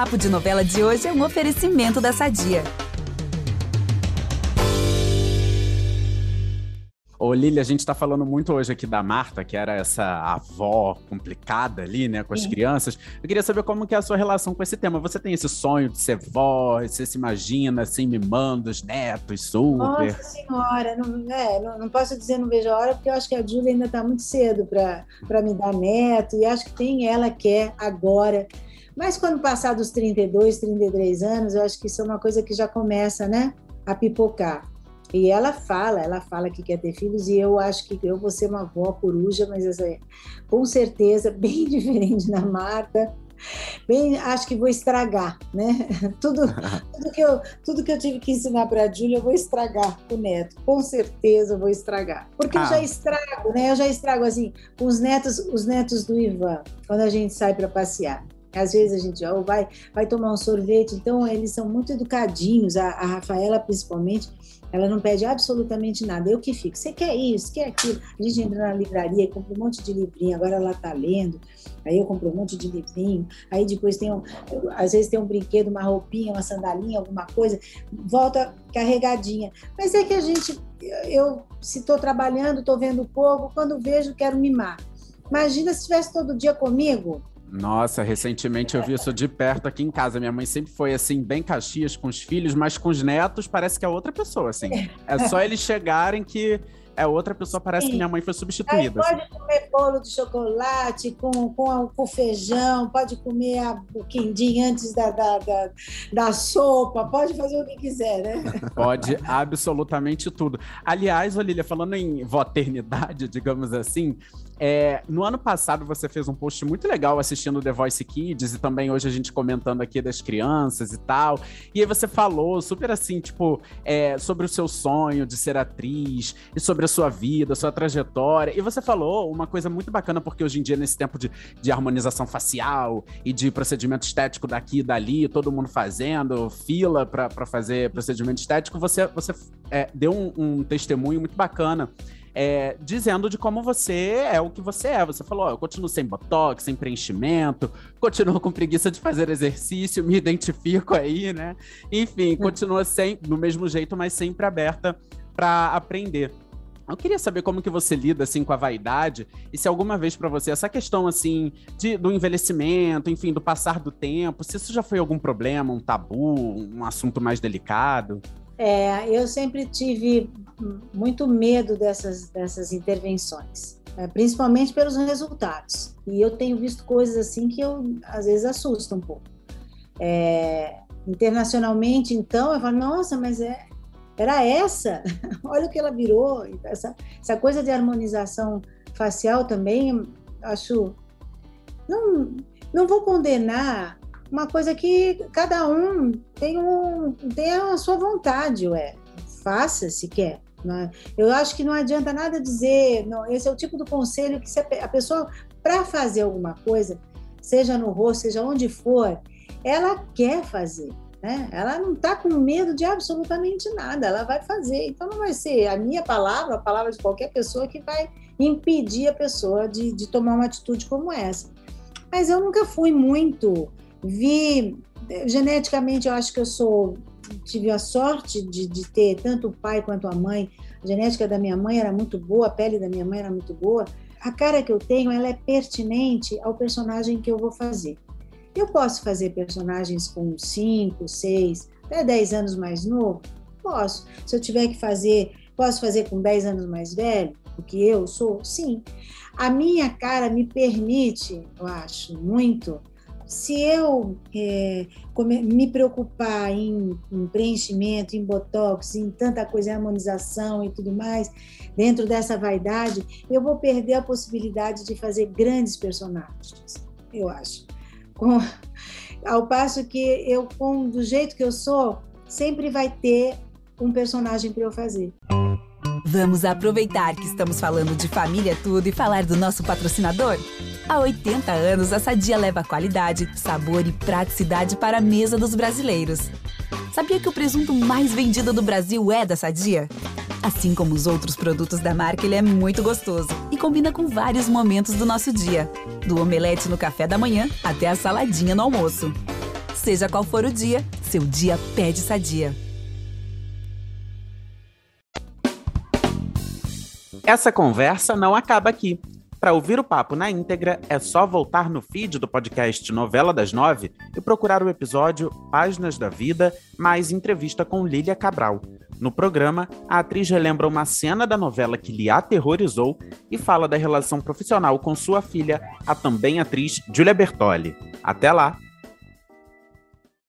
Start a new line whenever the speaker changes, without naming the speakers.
Papo de Novela de hoje é um oferecimento da Sadia.
Ô, Lili, a gente está falando muito hoje aqui da Marta, que era essa avó complicada ali, né, com as Sim. crianças. Eu queria saber como que é a sua relação com esse tema. Você tem esse sonho de ser vó? Você se imagina, assim, mimando os netos, super?
Nossa Senhora, não, é, não, não, posso dizer não vejo a hora, porque eu acho que a Júlia ainda está muito cedo para me dar neto, e acho que tem ela quer agora. Mas quando passar dos 32, 33 anos, eu acho que isso é uma coisa que já começa, né, a pipocar. E ela fala, ela fala que quer ter filhos, e eu acho que eu vou ser uma avó coruja, mas essa, é, com certeza bem diferente da Marta. Bem, acho que vou estragar, né? Tudo, tudo, que, eu, tudo que eu tive que ensinar para a Júlia, eu vou estragar com o neto. Com certeza eu vou estragar. Porque ah. eu já estrago, né? Eu já estrago assim, com os netos, os netos do Ivan, quando a gente sai para passear. Às vezes a gente ó, vai, vai tomar um sorvete, então eles são muito educadinhos, a, a Rafaela principalmente, ela não pede absolutamente nada. Eu que fico. Você quer isso, quer aquilo? A gente entra na livraria compra um monte de livrinho. Agora ela está lendo. Aí eu compro um monte de livrinho. Aí depois tem um, às vezes tem um brinquedo, uma roupinha, uma sandalinha, alguma coisa. Volta carregadinha. Mas é que a gente, eu se estou trabalhando, estou vendo pouco, quando vejo quero mimar. Imagina se estivesse todo dia comigo.
Nossa, recentemente eu vi isso de perto aqui em casa. Minha mãe sempre foi assim, bem caxias com os filhos, mas com os netos parece que é outra pessoa, assim. É só eles chegarem que é outra pessoa, parece Sim. que minha mãe foi substituída.
Aí pode assim. comer bolo de chocolate com, com, com feijão, pode comer a, o quindim antes da, da, da, da, sopa, pode fazer o que quiser, né?
Pode absolutamente tudo. Aliás, Olília, falando em voternidade, digamos assim, é, no ano passado você fez um post muito legal assistindo The Voice Kids e também hoje a gente comentando aqui das crianças e tal. E aí você falou super assim, tipo, é, sobre o seu sonho de ser atriz e sobre a sua vida, sua trajetória. E você falou uma coisa muito bacana, porque hoje em dia, nesse tempo de, de harmonização facial e de procedimento estético daqui e dali, todo mundo fazendo, fila para fazer procedimento estético, você, você é, deu um, um testemunho muito bacana é, dizendo de como você é o que você é. Você falou, oh, eu continuo sem botox, sem preenchimento, continuo com preguiça de fazer exercício, me identifico aí, né? Enfim, continua sem, do mesmo jeito, mas sempre aberta para aprender. Eu queria saber como que você lida assim com a vaidade e se alguma vez para você essa questão assim de, do envelhecimento, enfim, do passar do tempo, se isso já foi algum problema, um tabu, um assunto mais delicado.
É, eu sempre tive muito medo dessas, dessas intervenções, é, principalmente pelos resultados. E eu tenho visto coisas assim que eu às vezes assustam um pouco. É, internacionalmente, então, eu falo, nossa, mas é, era essa? Olha o que ela virou. Essa, essa coisa de harmonização facial também, acho. Não, não vou condenar uma coisa que cada um tem, um, tem a sua vontade, ué. Faça se quer. Né? Eu acho que não adianta nada dizer, não, esse é o tipo do conselho que a pessoa, para fazer alguma coisa, seja no rosto, seja onde for, ela quer fazer. Né? Ela não está com medo de absolutamente nada, ela vai fazer. Então não vai ser a minha palavra, a palavra de qualquer pessoa que vai impedir a pessoa de, de tomar uma atitude como essa. Mas eu nunca fui muito Vi, geneticamente, eu acho que eu sou, tive a sorte de, de ter tanto o pai quanto a mãe. A genética da minha mãe era muito boa, a pele da minha mãe era muito boa. A cara que eu tenho, ela é pertinente ao personagem que eu vou fazer. Eu posso fazer personagens com 5, 6, até 10 anos mais novo? Posso. Se eu tiver que fazer, posso fazer com 10 anos mais velho do que eu sou? Sim. A minha cara me permite, eu acho, muito se eu é, me preocupar em, em, preenchimento, em botox, em tanta coisa, em harmonização e tudo mais, dentro dessa vaidade, eu vou perder a possibilidade de fazer grandes personagens, eu acho. Com, ao passo que eu, com, do jeito que eu sou, sempre vai ter um personagem para eu fazer.
Vamos aproveitar que estamos falando de família tudo e falar do nosso patrocinador? Há 80 anos, a Sadia leva qualidade, sabor e praticidade para a mesa dos brasileiros. Sabia que o presunto mais vendido do Brasil é da Sadia? Assim como os outros produtos da marca, ele é muito gostoso combina com vários momentos do nosso dia, do omelete no café da manhã até a saladinha no almoço. Seja qual for o dia, seu dia pede sadia.
Essa conversa não acaba aqui. Para ouvir o papo na íntegra, é só voltar no feed do podcast Novela das Nove e procurar o episódio Páginas da Vida, mais entrevista com Lília Cabral. No programa, a atriz relembra uma cena da novela que lhe aterrorizou e fala da relação profissional com sua filha, a também atriz Julia Bertoli. Até lá!